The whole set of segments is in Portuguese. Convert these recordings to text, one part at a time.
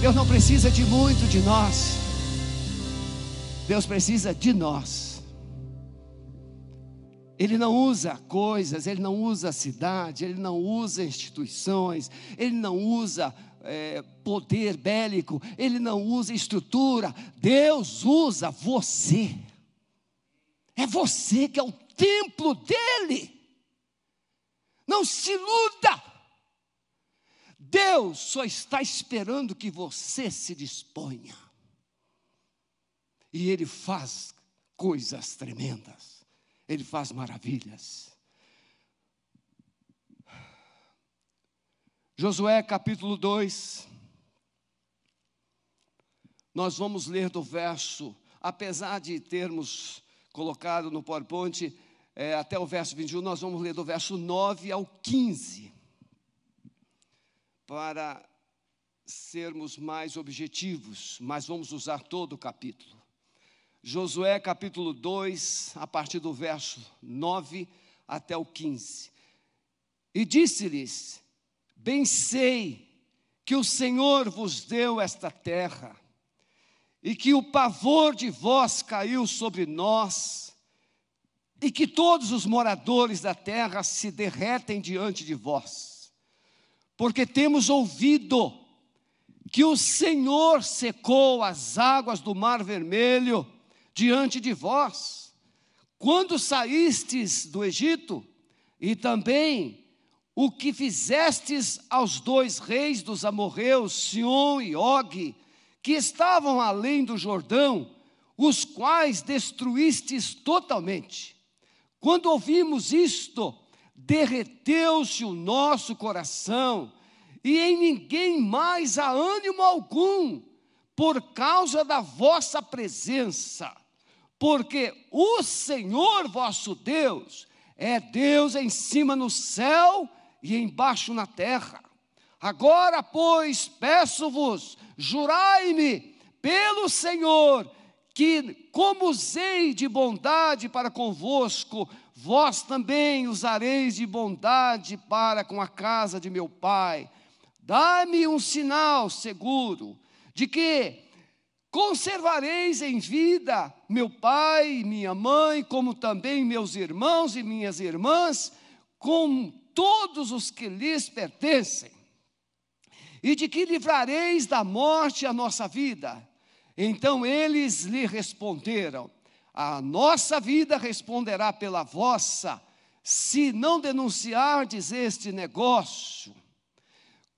Deus não precisa de muito de nós. Deus precisa de nós. Ele não usa coisas, ele não usa cidade, ele não usa instituições, ele não usa é, poder bélico, ele não usa estrutura. Deus usa você. É você que é o templo dele. Não se iluda. Deus só está esperando que você se disponha. E Ele faz coisas tremendas, Ele faz maravilhas. Josué capítulo 2, nós vamos ler do verso, apesar de termos colocado no PowerPoint é, até o verso 21, nós vamos ler do verso 9 ao 15 para sermos mais objetivos, mas vamos usar todo o capítulo. Josué capítulo 2, a partir do verso 9 até o 15. E disse-lhes: Bem sei que o Senhor vos deu esta terra, e que o pavor de vós caiu sobre nós, e que todos os moradores da terra se derretem diante de vós porque temos ouvido que o Senhor secou as águas do Mar Vermelho diante de vós, quando saístes do Egito, e também o que fizestes aos dois reis dos amorreus, Sion e Og, que estavam além do Jordão, os quais destruístes totalmente. Quando ouvimos isto, derreteu-se o nosso coração, e em ninguém mais há ânimo algum, por causa da vossa presença, porque o Senhor vosso Deus é Deus em cima no céu e embaixo na terra. Agora, pois, peço-vos, jurai-me pelo Senhor, que como usei de bondade para convosco, vós também usareis de bondade para com a casa de meu pai. Dá-me um sinal seguro de que conservareis em vida meu pai e minha mãe, como também meus irmãos e minhas irmãs, com todos os que lhes pertencem, e de que livrareis da morte a nossa vida. Então eles lhe responderam: a nossa vida responderá pela vossa, se não denunciardes este negócio.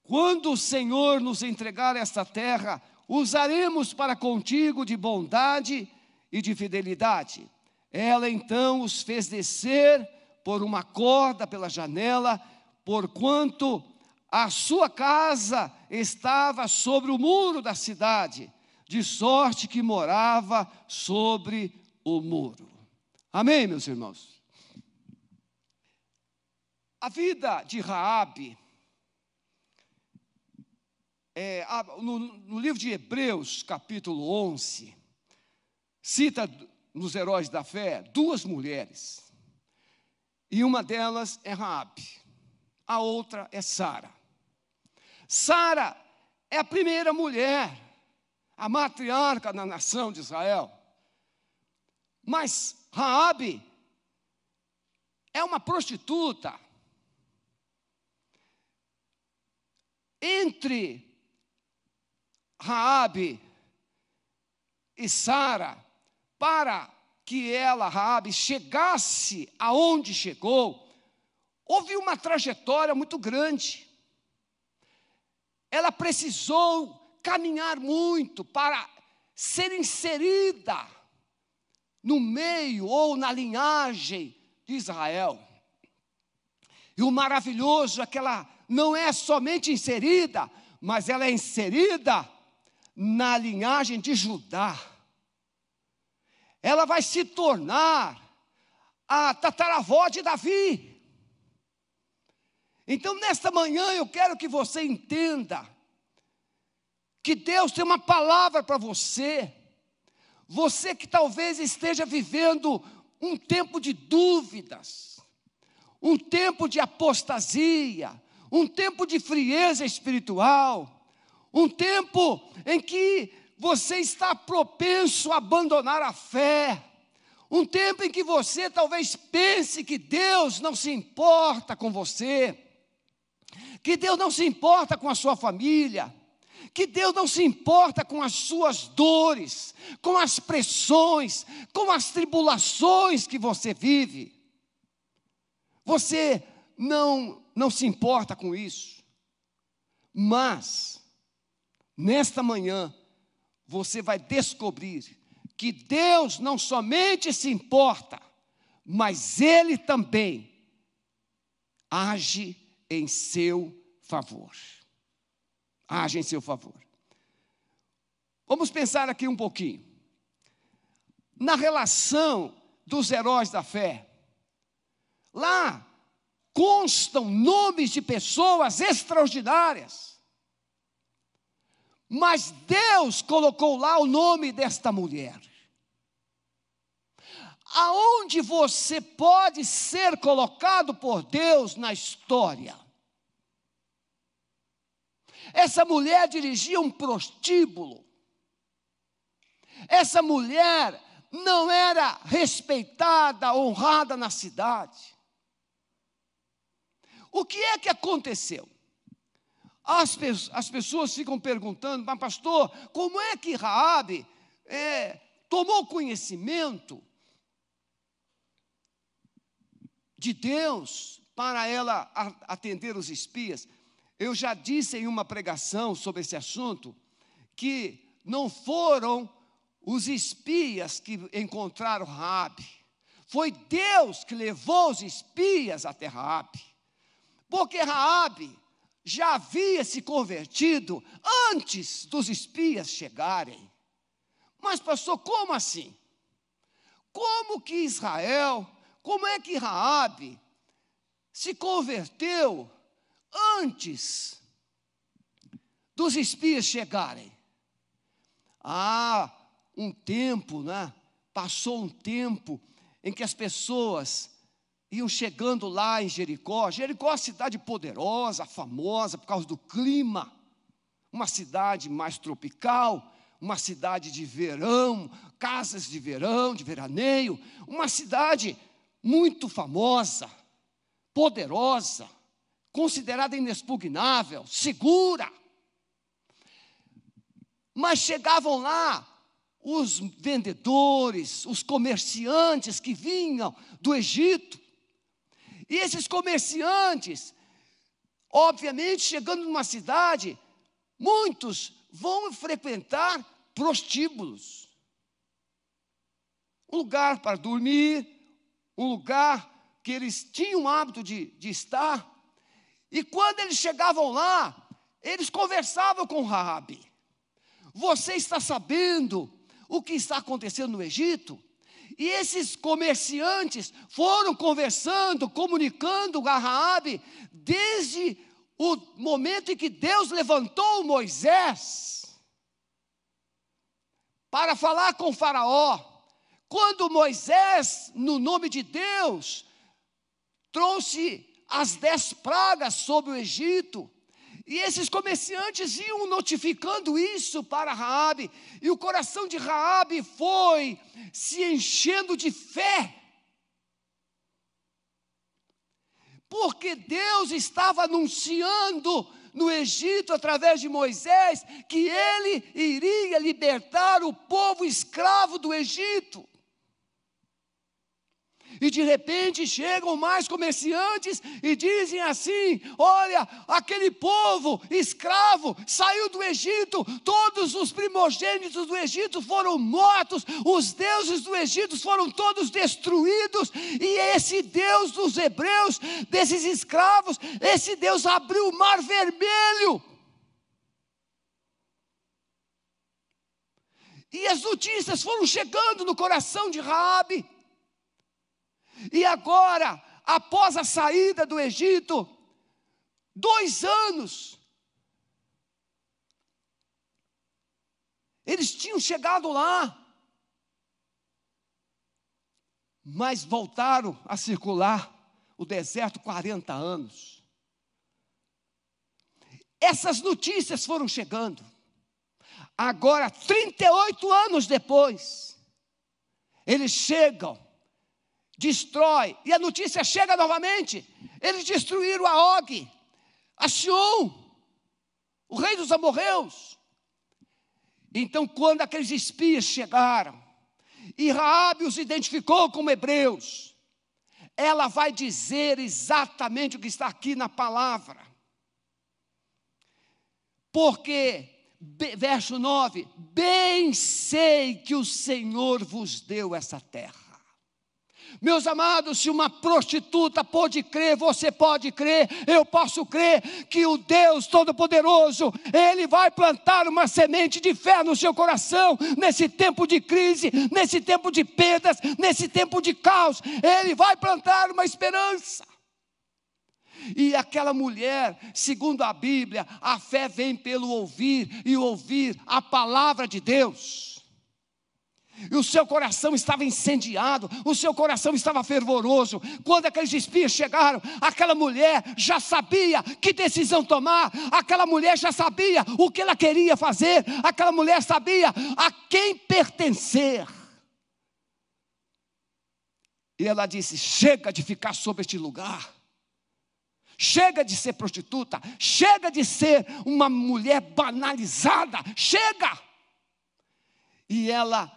Quando o Senhor nos entregar esta terra, usaremos para contigo de bondade e de fidelidade. Ela então os fez descer por uma corda pela janela, porquanto a sua casa estava sobre o muro da cidade, de sorte que morava sobre o muro. Amém, meus irmãos? A vida de Raabe é, no, no, livro de Hebreus, capítulo 11, cita nos heróis da fé duas mulheres. E uma delas é Raabe, a outra é Sara. Sara é a primeira mulher, a matriarca da nação de Israel. Mas Raabe é uma prostituta. Entre Raabe e Sara, para que ela, Raabe, chegasse aonde chegou, houve uma trajetória muito grande. Ela precisou caminhar muito para ser inserida no meio ou na linhagem de Israel. E o maravilhoso é que ela não é somente inserida, mas ela é inserida na linhagem de Judá. Ela vai se tornar a tataravó de Davi. Então, nesta manhã, eu quero que você entenda que Deus tem uma palavra para você você que talvez esteja vivendo um tempo de dúvidas, um tempo de apostasia, um tempo de frieza espiritual, um tempo em que você está propenso a abandonar a fé, um tempo em que você talvez pense que Deus não se importa com você, que Deus não se importa com a sua família, que Deus não se importa com as suas dores, com as pressões, com as tribulações que você vive. Você não não se importa com isso. Mas nesta manhã você vai descobrir que Deus não somente se importa, mas ele também age em seu favor age em seu favor. Vamos pensar aqui um pouquinho. Na relação dos heróis da fé. Lá constam nomes de pessoas extraordinárias. Mas Deus colocou lá o nome desta mulher. Aonde você pode ser colocado por Deus na história? Essa mulher dirigia um prostíbulo. Essa mulher não era respeitada, honrada na cidade. O que é que aconteceu? As, as pessoas ficam perguntando, mas pastor, como é que Raabe é, tomou conhecimento de Deus para ela atender os espias? Eu já disse em uma pregação sobre esse assunto que não foram os espias que encontraram Raabe. Foi Deus que levou os espias até Raabe. Porque Raabe já havia se convertido antes dos espias chegarem. Mas pastor, como assim? Como que Israel, como é que Raabe se converteu antes dos espias chegarem. Há um tempo, né? Passou um tempo em que as pessoas iam chegando lá em Jericó. Jericó é uma cidade poderosa, famosa por causa do clima, uma cidade mais tropical, uma cidade de verão, casas de verão, de veraneio, uma cidade muito famosa, poderosa considerada inexpugnável, segura. Mas chegavam lá os vendedores, os comerciantes que vinham do Egito. E esses comerciantes, obviamente, chegando numa cidade, muitos vão frequentar prostíbulos. Um lugar para dormir, um lugar que eles tinham o hábito de, de estar. E quando eles chegavam lá, eles conversavam com Raabe. Você está sabendo o que está acontecendo no Egito? E esses comerciantes foram conversando, comunicando a Raabe desde o momento em que Deus levantou Moisés para falar com Faraó. Quando Moisés, no nome de Deus, trouxe as dez pragas sobre o Egito. E esses comerciantes iam notificando isso para Raabe, e o coração de Raabe foi se enchendo de fé. Porque Deus estava anunciando no Egito através de Moisés que ele iria libertar o povo escravo do Egito. E de repente chegam mais comerciantes e dizem assim: Olha, aquele povo escravo saiu do Egito, todos os primogênitos do Egito foram mortos, os deuses do Egito foram todos destruídos, e esse Deus dos hebreus, desses escravos, esse Deus abriu o mar vermelho. E as notícias foram chegando no coração de Raabe. E agora, após a saída do Egito, dois anos, eles tinham chegado lá, mas voltaram a circular o deserto 40 anos. essas notícias foram chegando. Agora, 38 anos depois, eles chegam, destrói, e a notícia chega novamente. Eles destruíram a Og, a Sion, o rei dos amorreus. Então, quando aqueles espias chegaram, e Raabe os identificou como hebreus, ela vai dizer exatamente o que está aqui na palavra. Porque, verso 9: Bem sei que o Senhor vos deu essa terra. Meus amados, se uma prostituta pode crer, você pode crer, eu posso crer que o Deus Todo-Poderoso, Ele vai plantar uma semente de fé no seu coração, nesse tempo de crise, nesse tempo de perdas, nesse tempo de caos, Ele vai plantar uma esperança. E aquela mulher, segundo a Bíblia, a fé vem pelo ouvir e ouvir a palavra de Deus. E o seu coração estava incendiado, o seu coração estava fervoroso. Quando aqueles espias chegaram, aquela mulher já sabia que decisão tomar, aquela mulher já sabia o que ela queria fazer, aquela mulher sabia a quem pertencer. E ela disse: Chega de ficar sobre este lugar. Chega de ser prostituta, chega de ser uma mulher banalizada, chega. E ela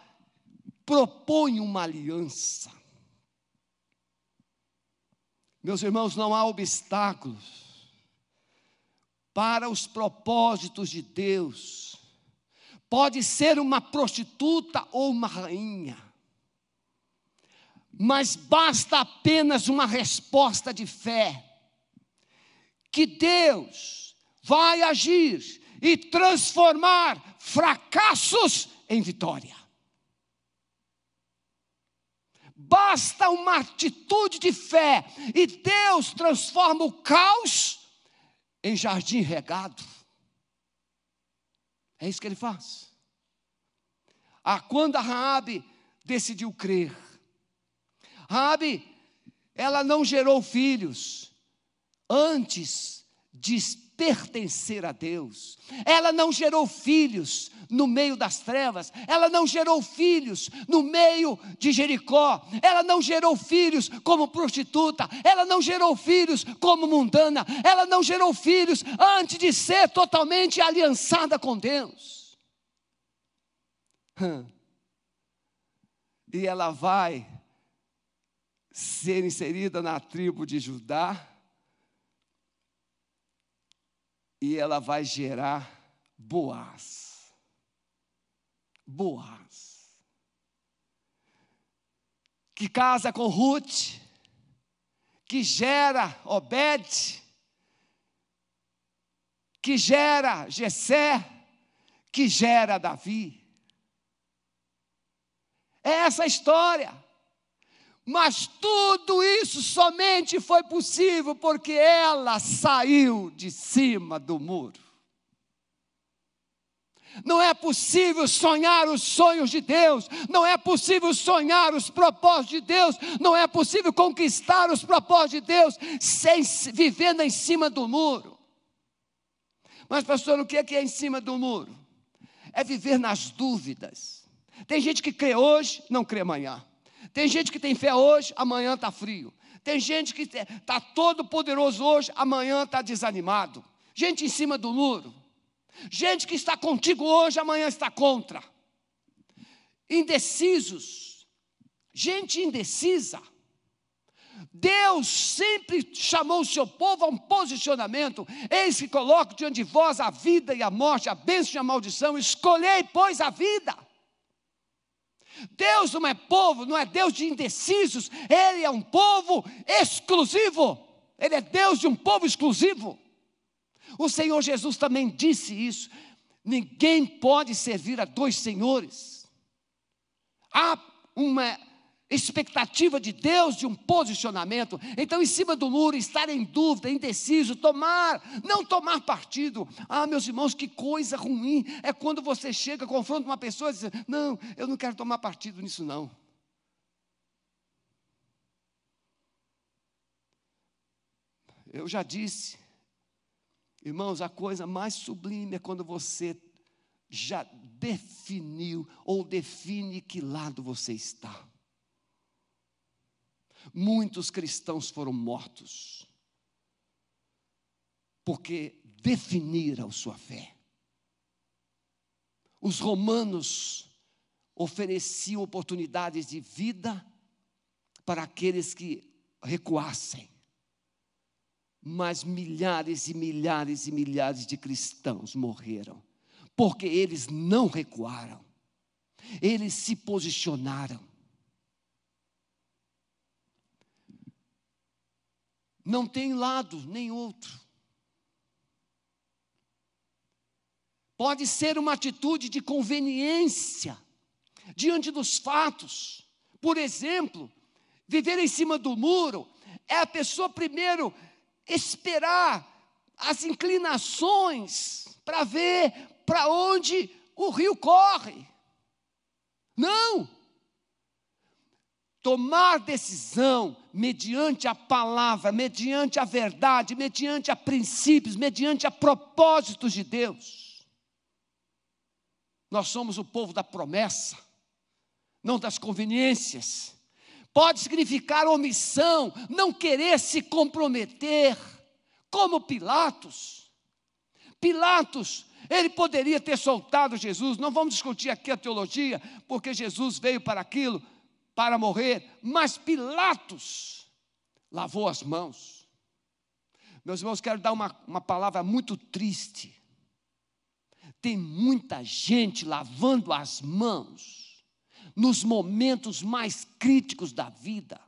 propõe uma aliança. Meus irmãos, não há obstáculos para os propósitos de Deus. Pode ser uma prostituta ou uma rainha, mas basta apenas uma resposta de fé, que Deus vai agir e transformar fracassos em vitória. Basta uma atitude de fé e Deus transforma o caos em jardim regado. É isso que ele faz. Ah, quando a Raabe decidiu crer, Raabe, ela não gerou filhos antes de pertencer a Deus. Ela não gerou filhos no meio das trevas, ela não gerou filhos no meio de Jericó, ela não gerou filhos como prostituta, ela não gerou filhos como mundana, ela não gerou filhos antes de ser totalmente aliançada com Deus. E ela vai ser inserida na tribo de Judá e ela vai gerar Boaz. Boaz. Que casa com Ruth, que gera Obed, que gera Jessé, que gera Davi. É essa a história. Mas tudo isso somente foi possível porque ela saiu de cima do muro. Não é possível sonhar os sonhos de Deus, não é possível sonhar os propósitos de Deus, não é possível conquistar os propósitos de Deus sem vivendo em cima do muro. Mas, pastor, o que é que é em cima do muro? É viver nas dúvidas. Tem gente que crê hoje, não crê amanhã. Tem gente que tem fé hoje, amanhã está frio. Tem gente que está todo poderoso hoje, amanhã está desanimado. Gente em cima do muro. Gente que está contigo hoje, amanhã está contra. Indecisos. Gente indecisa. Deus sempre chamou o seu povo a um posicionamento. Eis que coloco diante de vós a vida e a morte, a bênção e a maldição. Escolhei, pois, a vida. Deus não é povo, não é Deus de indecisos, Ele é um povo exclusivo, Ele é Deus de um povo exclusivo. O Senhor Jesus também disse isso: ninguém pode servir a dois senhores. Há uma expectativa de Deus de um posicionamento. Então, em cima do muro, estar em dúvida, indeciso, tomar, não tomar partido. Ah, meus irmãos, que coisa ruim é quando você chega, confronta uma pessoa e diz: Não, eu não quero tomar partido nisso, não. Eu já disse, Irmãos, a coisa mais sublime é quando você já definiu ou define que lado você está. Muitos cristãos foram mortos porque definiram sua fé. Os romanos ofereciam oportunidades de vida para aqueles que recuassem. Mas milhares e milhares e milhares de cristãos morreram, porque eles não recuaram, eles se posicionaram. Não tem lado nem outro. Pode ser uma atitude de conveniência diante dos fatos. Por exemplo, viver em cima do muro é a pessoa primeiro esperar as inclinações para ver para onde o rio corre. Não! Tomar decisão mediante a palavra, mediante a verdade, mediante a princípios, mediante a propósitos de Deus. Nós somos o povo da promessa, não das conveniências. Pode significar omissão, não querer se comprometer, como Pilatos. Pilatos, ele poderia ter soltado Jesus, não vamos discutir aqui a teologia, porque Jesus veio para aquilo, para morrer, mas Pilatos lavou as mãos. Meus irmãos, quero dar uma, uma palavra muito triste. Tem muita gente lavando as mãos nos momentos mais críticos da vida.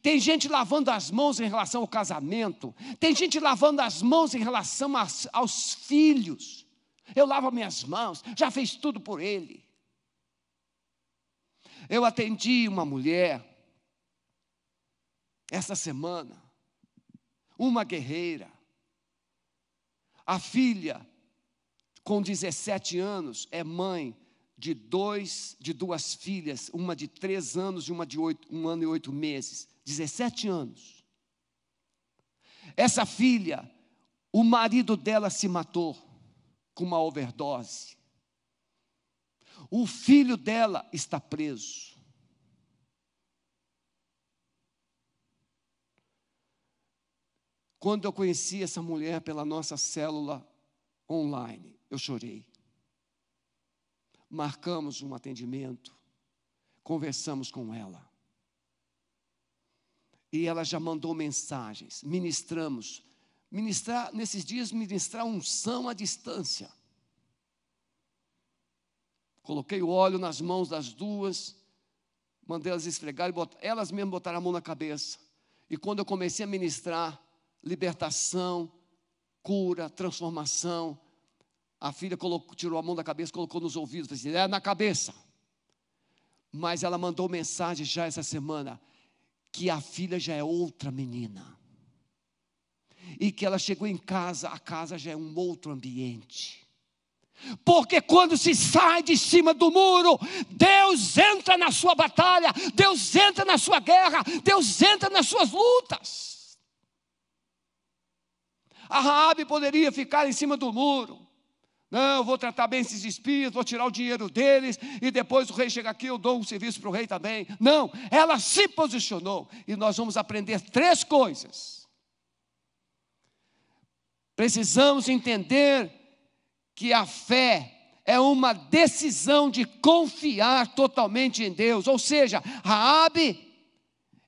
Tem gente lavando as mãos em relação ao casamento, tem gente lavando as mãos em relação aos, aos filhos. Eu lavo minhas mãos, já fez tudo por ele. Eu atendi uma mulher essa semana, uma guerreira, a filha, com 17 anos, é mãe de dois, de duas filhas, uma de três anos e uma de oito, um ano e oito meses, 17 anos. Essa filha, o marido dela se matou com uma overdose. O filho dela está preso. Quando eu conheci essa mulher pela nossa célula online, eu chorei marcamos um atendimento, conversamos com ela. E ela já mandou mensagens, ministramos. Ministrar, nesses dias, ministrar unção à distância. Coloquei o óleo nas mãos das duas, mandei elas esfregarem, elas mesmas botaram a mão na cabeça. E quando eu comecei a ministrar, libertação, cura, transformação, a filha colocou, tirou a mão da cabeça, colocou nos ouvidos, disse, assim, é na cabeça. Mas ela mandou mensagem já essa semana que a filha já é outra menina. E que ela chegou em casa, a casa já é um outro ambiente. Porque quando se sai de cima do muro, Deus entra na sua batalha, Deus entra na sua guerra, Deus entra nas suas lutas. A Raabe poderia ficar em cima do muro, não, vou tratar bem esses espias, vou tirar o dinheiro deles, e depois o rei chega aqui, eu dou um serviço para o rei também. Não, ela se posicionou, e nós vamos aprender três coisas. Precisamos entender que a fé é uma decisão de confiar totalmente em Deus, ou seja, Raabe,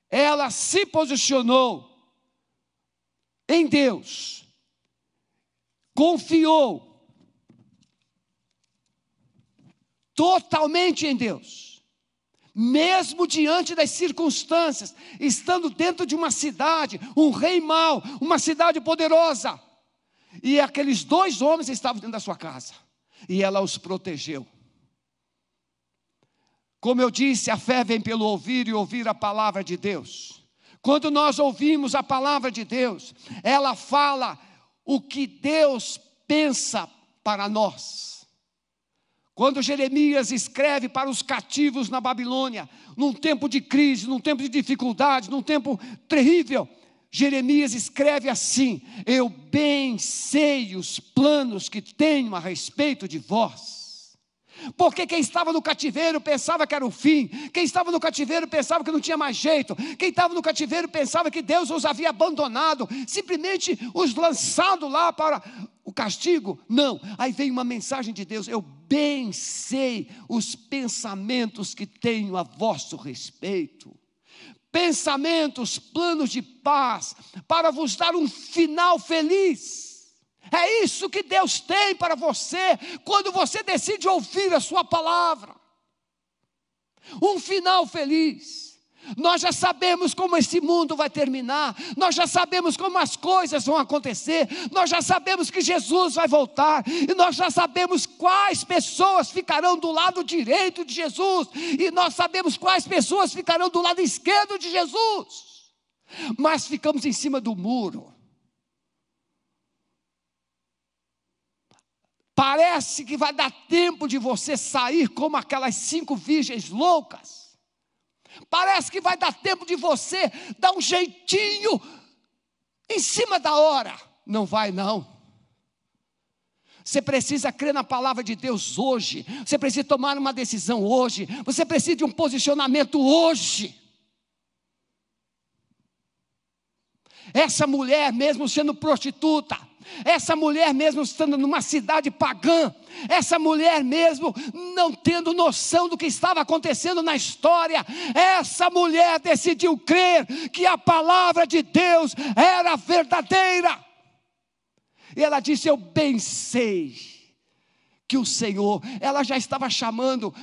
ela se posicionou em Deus, confiou totalmente em Deus, mesmo diante das circunstâncias, estando dentro de uma cidade, um rei mau, uma cidade poderosa, e aqueles dois homens estavam dentro da sua casa, e ela os protegeu. Como eu disse, a fé vem pelo ouvir e ouvir a palavra de Deus. Quando nós ouvimos a palavra de Deus, ela fala o que Deus pensa para nós. Quando Jeremias escreve para os cativos na Babilônia, num tempo de crise, num tempo de dificuldade, num tempo terrível, Jeremias escreve assim: Eu bem sei os planos que tenho a respeito de vós. Porque quem estava no cativeiro pensava que era o fim, quem estava no cativeiro pensava que não tinha mais jeito, quem estava no cativeiro pensava que Deus os havia abandonado, simplesmente os lançado lá para o castigo. Não, aí vem uma mensagem de Deus: Eu bem sei os pensamentos que tenho a vosso respeito pensamentos, planos de paz, para vos dar um final feliz. É isso que Deus tem para você quando você decide ouvir a Sua palavra. Um final feliz. Nós já sabemos como esse mundo vai terminar, nós já sabemos como as coisas vão acontecer, nós já sabemos que Jesus vai voltar, e nós já sabemos quais pessoas ficarão do lado direito de Jesus, e nós sabemos quais pessoas ficarão do lado esquerdo de Jesus, mas ficamos em cima do muro. Parece que vai dar tempo de você sair como aquelas cinco virgens loucas Parece que vai dar tempo de você dar um jeitinho em cima da hora. Não vai, não. Você precisa crer na palavra de Deus hoje. Você precisa tomar uma decisão hoje. Você precisa de um posicionamento hoje. Essa mulher, mesmo sendo prostituta, essa mulher, mesmo estando numa cidade pagã, essa mulher, mesmo não tendo noção do que estava acontecendo na história, essa mulher decidiu crer que a palavra de Deus era verdadeira. E ela disse: Eu bem sei que o Senhor, ela já estava chamando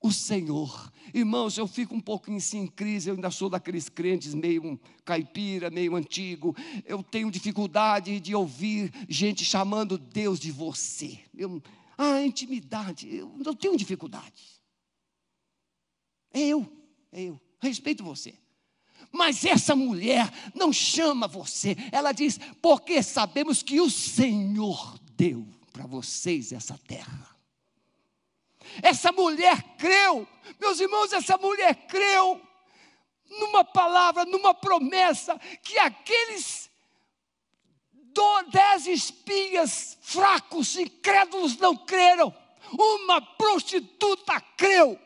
o Senhor. Irmãos, eu fico um pouquinho assim em crise, eu ainda sou daqueles crentes meio caipira, meio antigo. Eu tenho dificuldade de ouvir gente chamando Deus de você. Eu, ah, intimidade, eu não tenho dificuldade. É eu, é eu, respeito você. Mas essa mulher não chama você, ela diz, porque sabemos que o Senhor deu para vocês essa terra. Essa mulher creu, meus irmãos, essa mulher creu numa palavra, numa promessa, que aqueles dez espias fracos, incrédulos não creram, uma prostituta creu.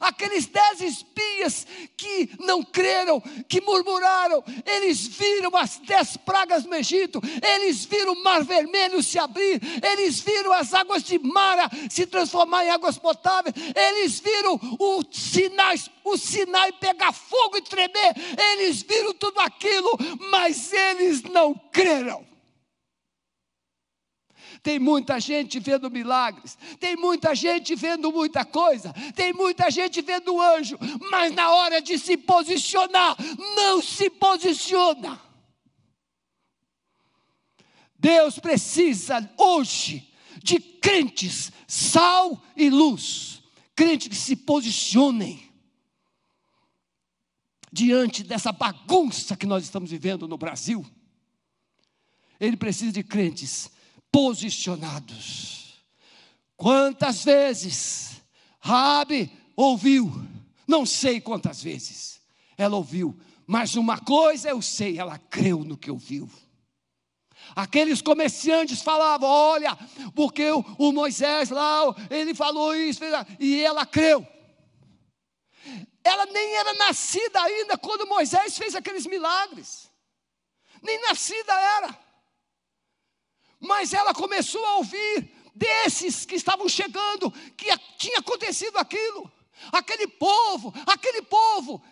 Aqueles dez espias que não creram, que murmuraram, eles viram as dez pragas no Egito, eles viram o mar vermelho se abrir, eles viram as águas de Mara se transformar em águas potáveis, eles viram o sinais, o Sinai pegar fogo e tremer, eles viram tudo aquilo, mas eles não creram. Tem muita gente vendo milagres, tem muita gente vendo muita coisa, tem muita gente vendo anjo, mas na hora de se posicionar, não se posiciona. Deus precisa hoje de crentes, sal e luz, crentes que se posicionem diante dessa bagunça que nós estamos vivendo no Brasil. Ele precisa de crentes posicionados. Quantas vezes Rabi ouviu? Não sei quantas vezes ela ouviu, mas uma coisa eu sei, ela creu no que ouviu. Aqueles comerciantes falavam: olha, porque o, o Moisés lá, ele falou isso, e ela creu. Ela nem era nascida ainda quando Moisés fez aqueles milagres, nem nascida era. Mas ela começou a ouvir desses que estavam chegando, que tinha acontecido aquilo. Aquele povo, aquele povo,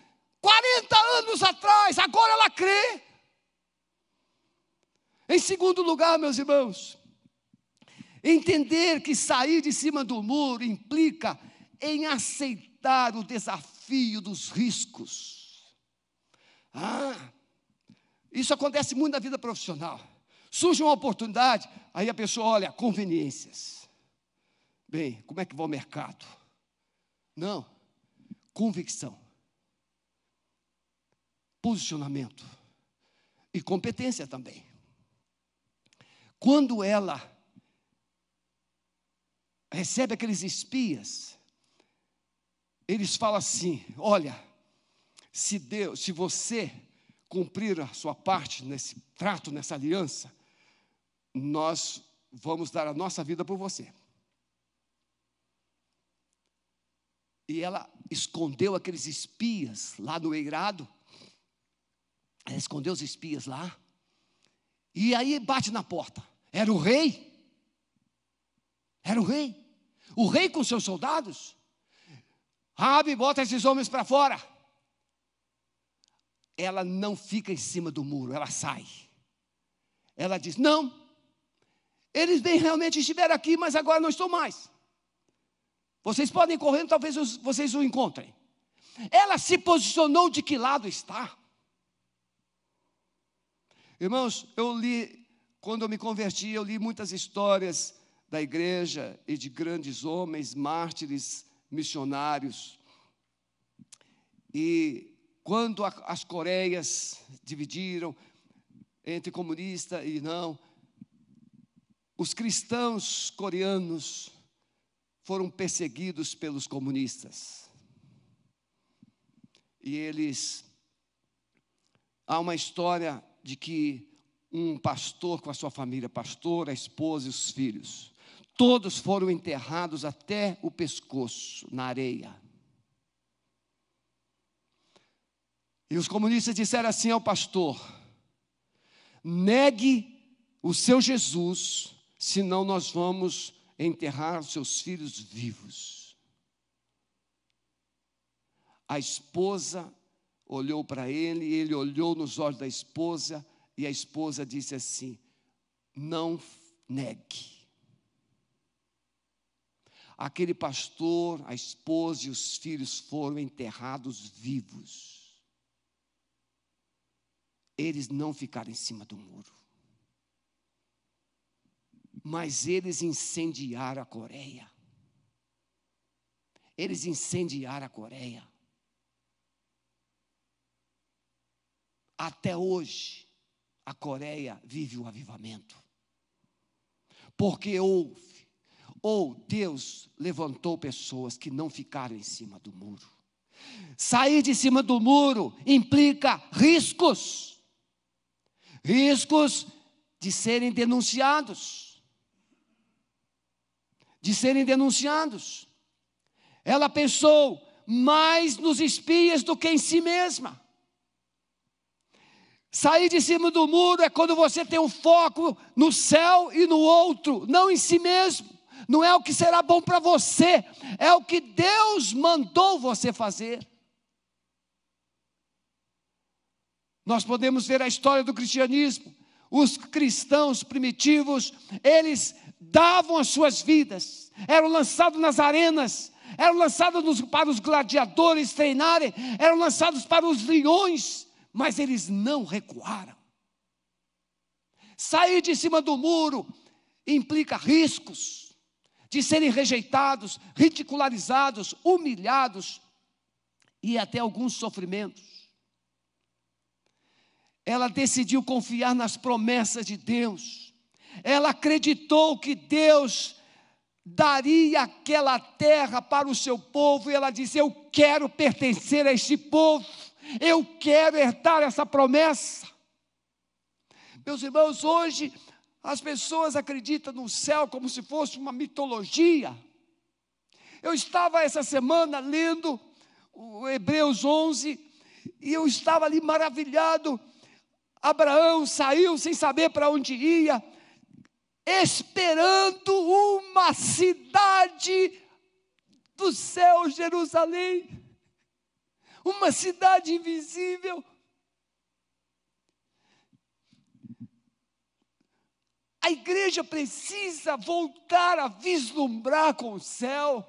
40 anos atrás, agora ela crê. Em segundo lugar, meus irmãos, entender que sair de cima do muro implica em aceitar o desafio dos riscos. Ah, isso acontece muito na vida profissional. Surge uma oportunidade, aí a pessoa olha, conveniências. Bem, como é que vai o mercado? Não, convicção, posicionamento e competência também. Quando ela recebe aqueles espias, eles falam assim: olha, se Deus, se você cumprir a sua parte nesse trato, nessa aliança, nós vamos dar a nossa vida por você. E ela escondeu aqueles espias lá no eirado. Ela escondeu os espias lá. E aí bate na porta. Era o rei. Era o rei. O rei com seus soldados. Rabi, bota esses homens para fora. Ela não fica em cima do muro, ela sai. Ela diz: Não, eles bem realmente estiveram aqui, mas agora não estou mais. Vocês podem ir correndo, talvez vocês o encontrem. Ela se posicionou de que lado está. Irmãos, eu li, quando eu me converti, eu li muitas histórias da igreja e de grandes homens, mártires, missionários. E quando as Coreias dividiram entre comunista e não, os cristãos coreanos foram perseguidos pelos comunistas. E eles. Há uma história de que um pastor com a sua família, pastor, a esposa e os filhos, todos foram enterrados até o pescoço na areia. E os comunistas disseram assim ao pastor: negue o seu Jesus, senão nós vamos enterrar seus filhos vivos. A esposa olhou para ele, ele olhou nos olhos da esposa, e a esposa disse assim: Não negue. Aquele pastor, a esposa e os filhos foram enterrados vivos. Eles não ficaram em cima do muro mas eles incendiaram a Coreia. Eles incendiaram a Coreia. Até hoje, a Coreia vive o avivamento. Porque houve, ou Deus levantou pessoas que não ficaram em cima do muro. Sair de cima do muro implica riscos. Riscos de serem denunciados de serem denunciados. Ela pensou mais nos espias do que em si mesma. Sair de cima do muro é quando você tem um foco no céu e no outro, não em si mesmo. Não é o que será bom para você, é o que Deus mandou você fazer. Nós podemos ver a história do cristianismo. Os cristãos primitivos, eles davam as suas vidas, eram lançados nas arenas, eram lançados para os gladiadores treinarem, eram lançados para os leões, mas eles não recuaram. Sair de cima do muro implica riscos de serem rejeitados, ridicularizados, humilhados e até alguns sofrimentos. Ela decidiu confiar nas promessas de Deus ela acreditou que Deus daria aquela terra para o seu povo, e ela disse: Eu quero pertencer a este povo, eu quero herdar essa promessa. Meus irmãos, hoje as pessoas acreditam no céu como se fosse uma mitologia. Eu estava essa semana lendo o Hebreus 11 e eu estava ali maravilhado. Abraão saiu sem saber para onde ia, esperando uma cidade do céu, Jerusalém, uma cidade invisível. A igreja precisa voltar a vislumbrar com o céu.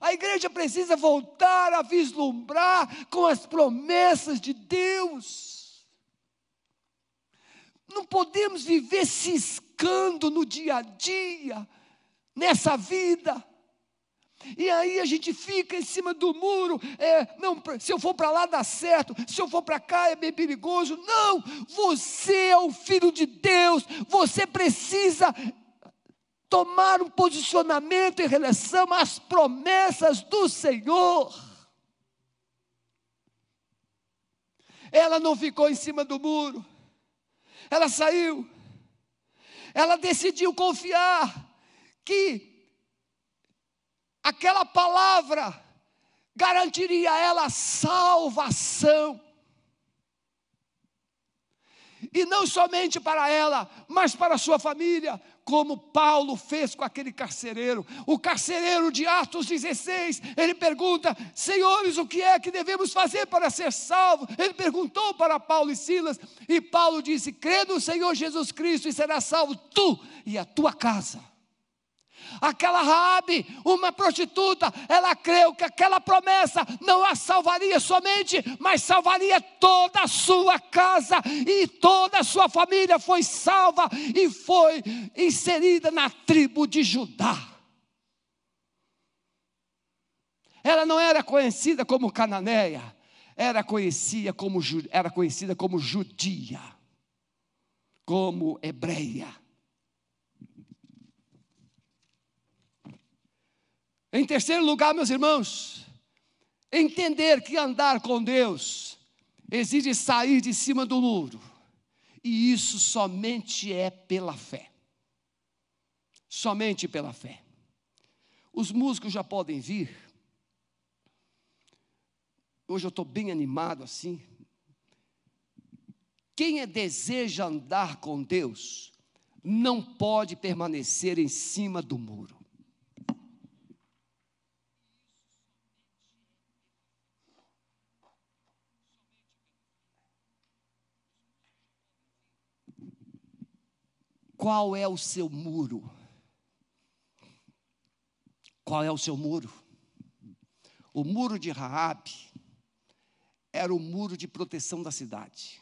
A igreja precisa voltar a vislumbrar com as promessas de Deus. Não podemos viver ciscando ficando no dia a dia, nessa vida. E aí a gente fica em cima do muro, é, não, se eu for para lá dá certo, se eu for para cá é bem perigoso. Não, você é o filho de Deus, você precisa tomar um posicionamento em relação às promessas do Senhor. ela não ficou em cima do muro, ela saiu, ela decidiu confiar que aquela palavra garantiria a ela salvação. E não somente para ela, mas para a sua família, como Paulo fez com aquele carcereiro. O carcereiro de Atos 16, ele pergunta: Senhores, o que é que devemos fazer para ser salvos? Ele perguntou para Paulo e Silas, e Paulo disse: Crê no Senhor Jesus Cristo e será salvo tu e a tua casa. Aquela Raabe, uma prostituta, ela creu que aquela promessa não a salvaria somente, mas salvaria toda a sua casa e toda a sua família foi salva e foi inserida na tribo de Judá. Ela não era conhecida como cananeia, era conhecida como, era conhecida como judia, como hebreia. Em terceiro lugar, meus irmãos, entender que andar com Deus exige sair de cima do muro, e isso somente é pela fé. Somente pela fé. Os músicos já podem vir. Hoje eu estou bem animado assim. Quem é, deseja andar com Deus não pode permanecer em cima do muro. Qual é o seu muro? Qual é o seu muro? O muro de Raabe era o muro de proteção da cidade.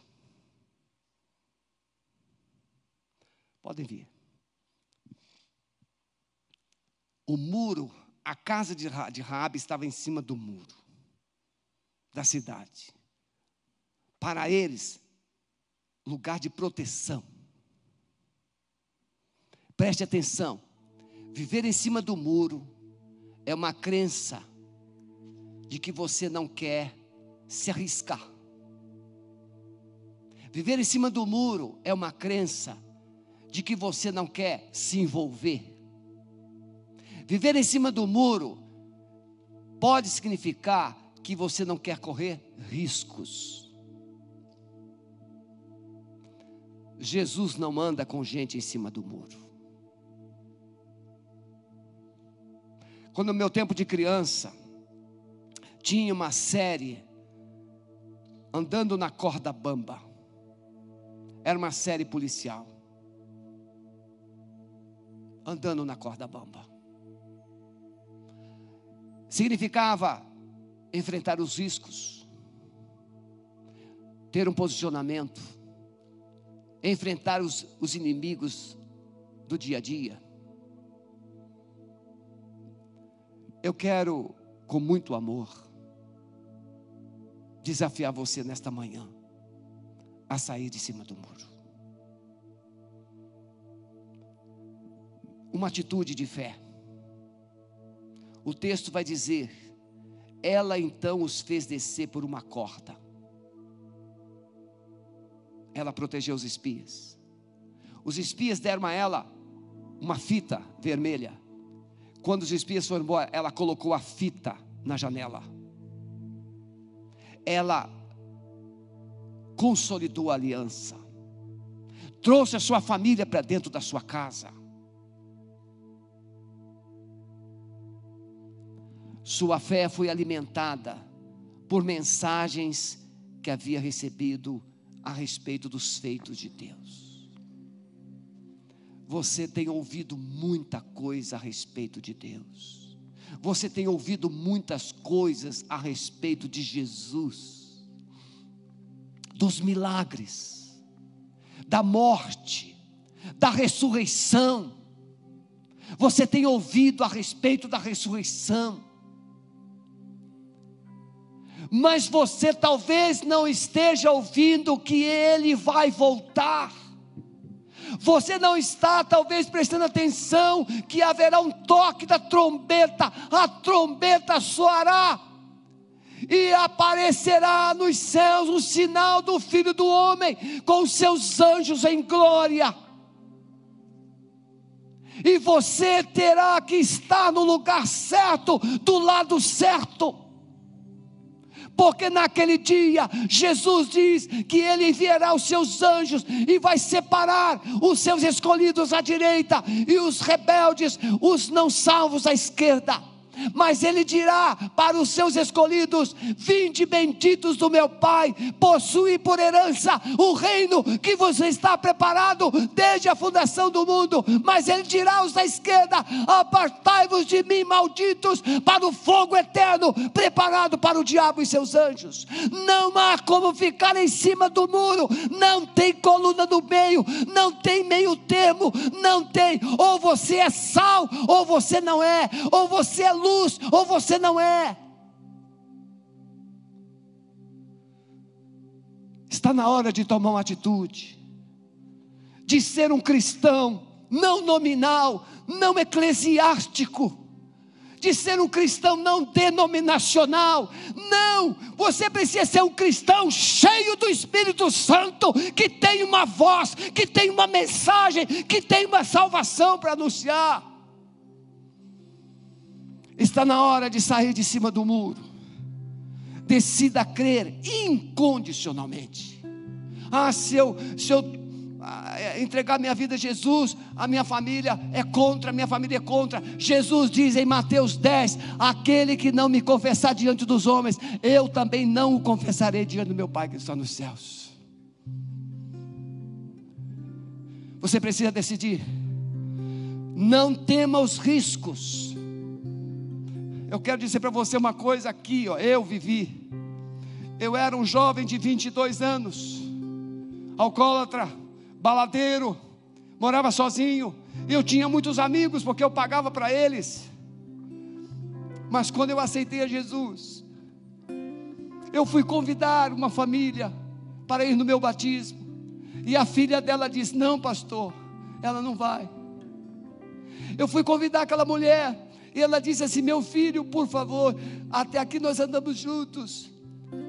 Podem vir. O muro, a casa de Raabe estava em cima do muro da cidade. Para eles, lugar de proteção. Preste atenção. Viver em cima do muro é uma crença de que você não quer se arriscar. Viver em cima do muro é uma crença de que você não quer se envolver. Viver em cima do muro pode significar que você não quer correr riscos. Jesus não anda com gente em cima do muro. Quando no meu tempo de criança, tinha uma série andando na corda bamba. Era uma série policial. Andando na corda bamba. Significava enfrentar os riscos, ter um posicionamento, enfrentar os, os inimigos do dia a dia. Eu quero, com muito amor, desafiar você nesta manhã a sair de cima do muro. Uma atitude de fé. O texto vai dizer: ela então os fez descer por uma corda. Ela protegeu os espias. Os espias deram a ela uma fita vermelha quando os espias foram embora, ela colocou a fita na janela. Ela consolidou a aliança. Trouxe a sua família para dentro da sua casa. Sua fé foi alimentada por mensagens que havia recebido a respeito dos feitos de Deus. Você tem ouvido muita coisa a respeito de Deus. Você tem ouvido muitas coisas a respeito de Jesus, dos milagres, da morte, da ressurreição. Você tem ouvido a respeito da ressurreição. Mas você talvez não esteja ouvindo que ele vai voltar. Você não está talvez prestando atenção que haverá um toque da trombeta, a trombeta soará. e aparecerá nos céus o sinal do Filho do Homem, com seus anjos em glória. E você terá que estar no lugar certo, do lado certo porque naquele dia Jesus diz que ele enviará os seus anjos e vai separar os seus escolhidos à direita e os rebeldes, os não salvos à esquerda mas ele dirá para os seus escolhidos: Vinde benditos do meu Pai, possui por herança o reino que você está preparado desde a fundação do mundo. Mas ele dirá aos da esquerda: Apartai-vos de mim, malditos, para o fogo eterno preparado para o diabo e seus anjos. Não há como ficar em cima do muro, não tem coluna no meio, não tem meio termo, não tem. Ou você é sal, ou você não é, ou você é luz luz ou você não é. Está na hora de tomar uma atitude, de ser um cristão, não nominal, não eclesiástico, de ser um cristão não denominacional. Não, você precisa ser um cristão cheio do Espírito Santo, que tem uma voz, que tem uma mensagem, que tem uma salvação para anunciar. Está na hora de sair de cima do muro. Decida crer incondicionalmente. Ah, se eu, se eu ah, é, entregar minha vida a Jesus, a minha família é contra, a minha família é contra. Jesus diz em Mateus 10: aquele que não me confessar diante dos homens, eu também não o confessarei diante do meu Pai que está nos céus. Você precisa decidir. Não tema os riscos eu quero dizer para você uma coisa aqui, ó, eu vivi. Eu era um jovem de 22 anos, alcoólatra, baladeiro, morava sozinho. Eu tinha muitos amigos porque eu pagava para eles. Mas quando eu aceitei a Jesus, eu fui convidar uma família para ir no meu batismo. E a filha dela disse: Não, pastor, ela não vai. Eu fui convidar aquela mulher e ela disse assim: Meu filho, por favor, até aqui nós andamos juntos,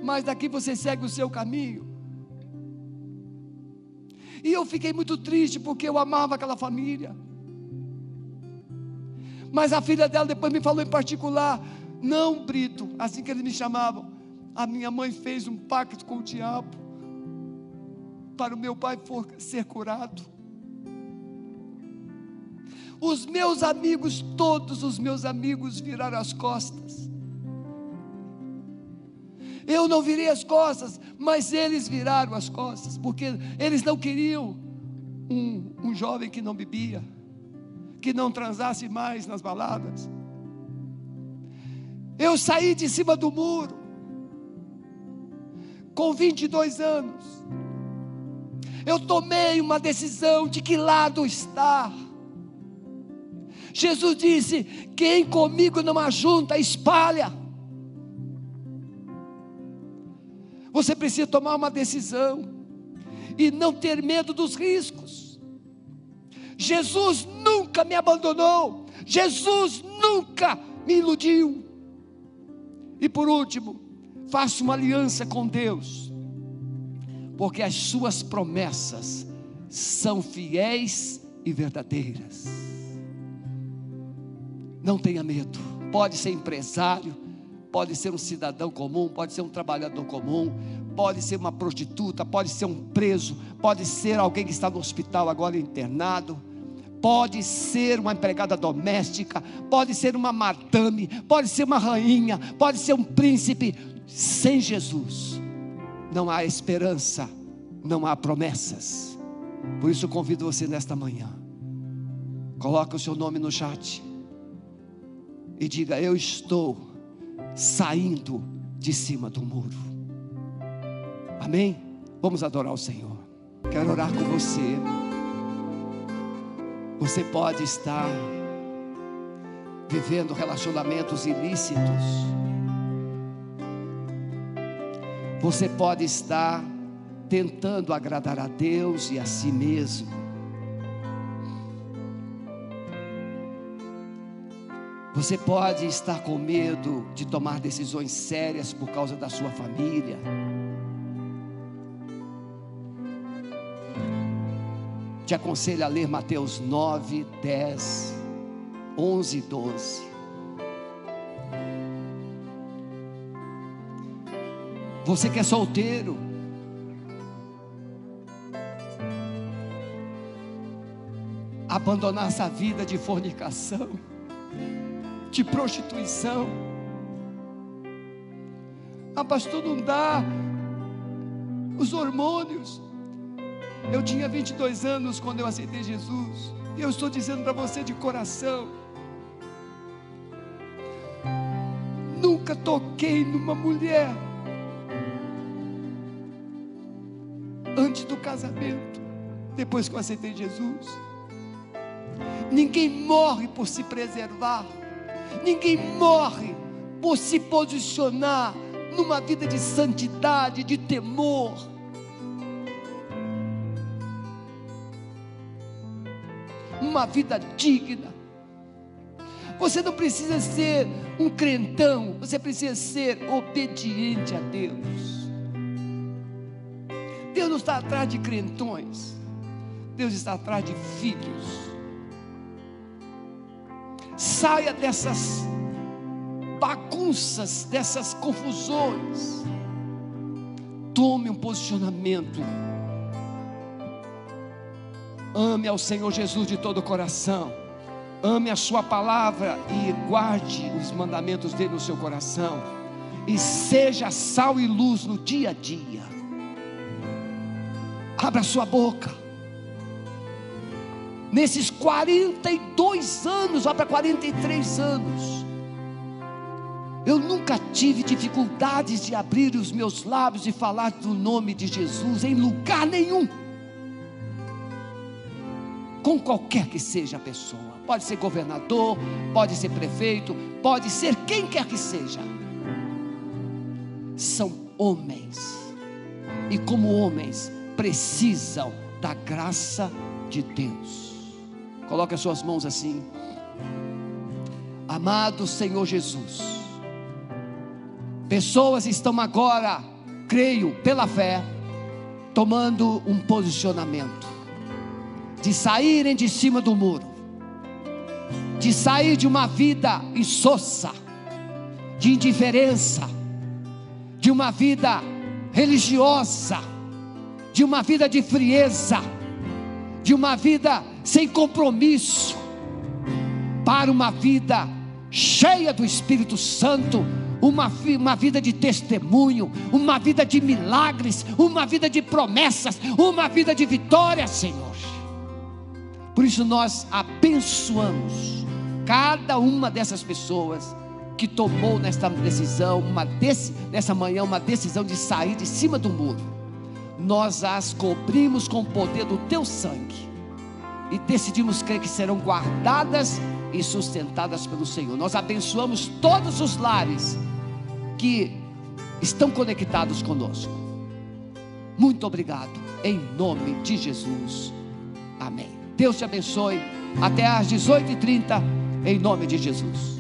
mas daqui você segue o seu caminho. E eu fiquei muito triste porque eu amava aquela família. Mas a filha dela depois me falou em particular: Não, Brito, assim que eles me chamavam. A minha mãe fez um pacto com o diabo para o meu pai ser curado. Os meus amigos, todos os meus amigos viraram as costas. Eu não virei as costas, mas eles viraram as costas, porque eles não queriam um, um jovem que não bebia, que não transasse mais nas baladas. Eu saí de cima do muro, com 22 anos. Eu tomei uma decisão de que lado estar. Jesus disse: Quem comigo não ajunta, espalha. Você precisa tomar uma decisão e não ter medo dos riscos. Jesus nunca me abandonou, Jesus nunca me iludiu. E por último, faça uma aliança com Deus, porque as suas promessas são fiéis e verdadeiras. Não tenha medo. Pode ser empresário, pode ser um cidadão comum, pode ser um trabalhador comum, pode ser uma prostituta, pode ser um preso, pode ser alguém que está no hospital agora internado, pode ser uma empregada doméstica, pode ser uma madame, pode ser uma rainha, pode ser um príncipe. Sem Jesus não há esperança, não há promessas. Por isso convido você nesta manhã. Coloque o seu nome no chat e diga: Eu estou saindo de cima do muro. Amém? Vamos adorar o Senhor. Quero orar com você. Você pode estar vivendo relacionamentos ilícitos. Você pode estar tentando agradar a Deus e a si mesmo. Você pode estar com medo de tomar decisões sérias por causa da sua família. Te aconselho a ler Mateus 9, 10, 11 e 12. Você que é solteiro, abandonar essa vida de fornicação, de prostituição. Ah, pastor, não dá. Os hormônios. Eu tinha 22 anos quando eu aceitei Jesus. E eu estou dizendo para você de coração. Nunca toquei numa mulher antes do casamento, depois que eu aceitei Jesus. Ninguém morre por se preservar. Ninguém morre por se posicionar numa vida de santidade, de temor. Uma vida digna. Você não precisa ser um crentão, você precisa ser obediente a Deus. Deus não está atrás de crentões, Deus está atrás de filhos. Saia dessas bagunças, dessas confusões. Tome um posicionamento. Ame ao Senhor Jesus de todo o coração. Ame a Sua palavra e guarde os mandamentos dele no seu coração. E seja sal e luz no dia a dia. Abra sua boca nesses 42 anos, vai para 43 anos, eu nunca tive dificuldades de abrir os meus lábios e falar do nome de Jesus em lugar nenhum. Com qualquer que seja a pessoa, pode ser governador, pode ser prefeito, pode ser quem quer que seja. São homens, e como homens, precisam da graça de Deus. Coloque as suas mãos assim. Amado Senhor Jesus, pessoas estão agora, creio, pela fé, tomando um posicionamento de saírem de cima do muro, de sair de uma vida insossa, de indiferença, de uma vida religiosa, de uma vida de frieza, de uma vida sem compromisso, para uma vida cheia do Espírito Santo, uma, uma vida de testemunho, uma vida de milagres, uma vida de promessas, uma vida de vitória, Senhor. Por isso nós abençoamos cada uma dessas pessoas que tomou nesta decisão, uma desse, nessa manhã, uma decisão de sair de cima do muro. Nós as cobrimos com o poder do teu sangue e decidimos crer que serão guardadas e sustentadas pelo Senhor. Nós abençoamos todos os lares que estão conectados conosco. Muito obrigado, em nome de Jesus. Amém. Deus te abençoe. Até às 18h30, em nome de Jesus.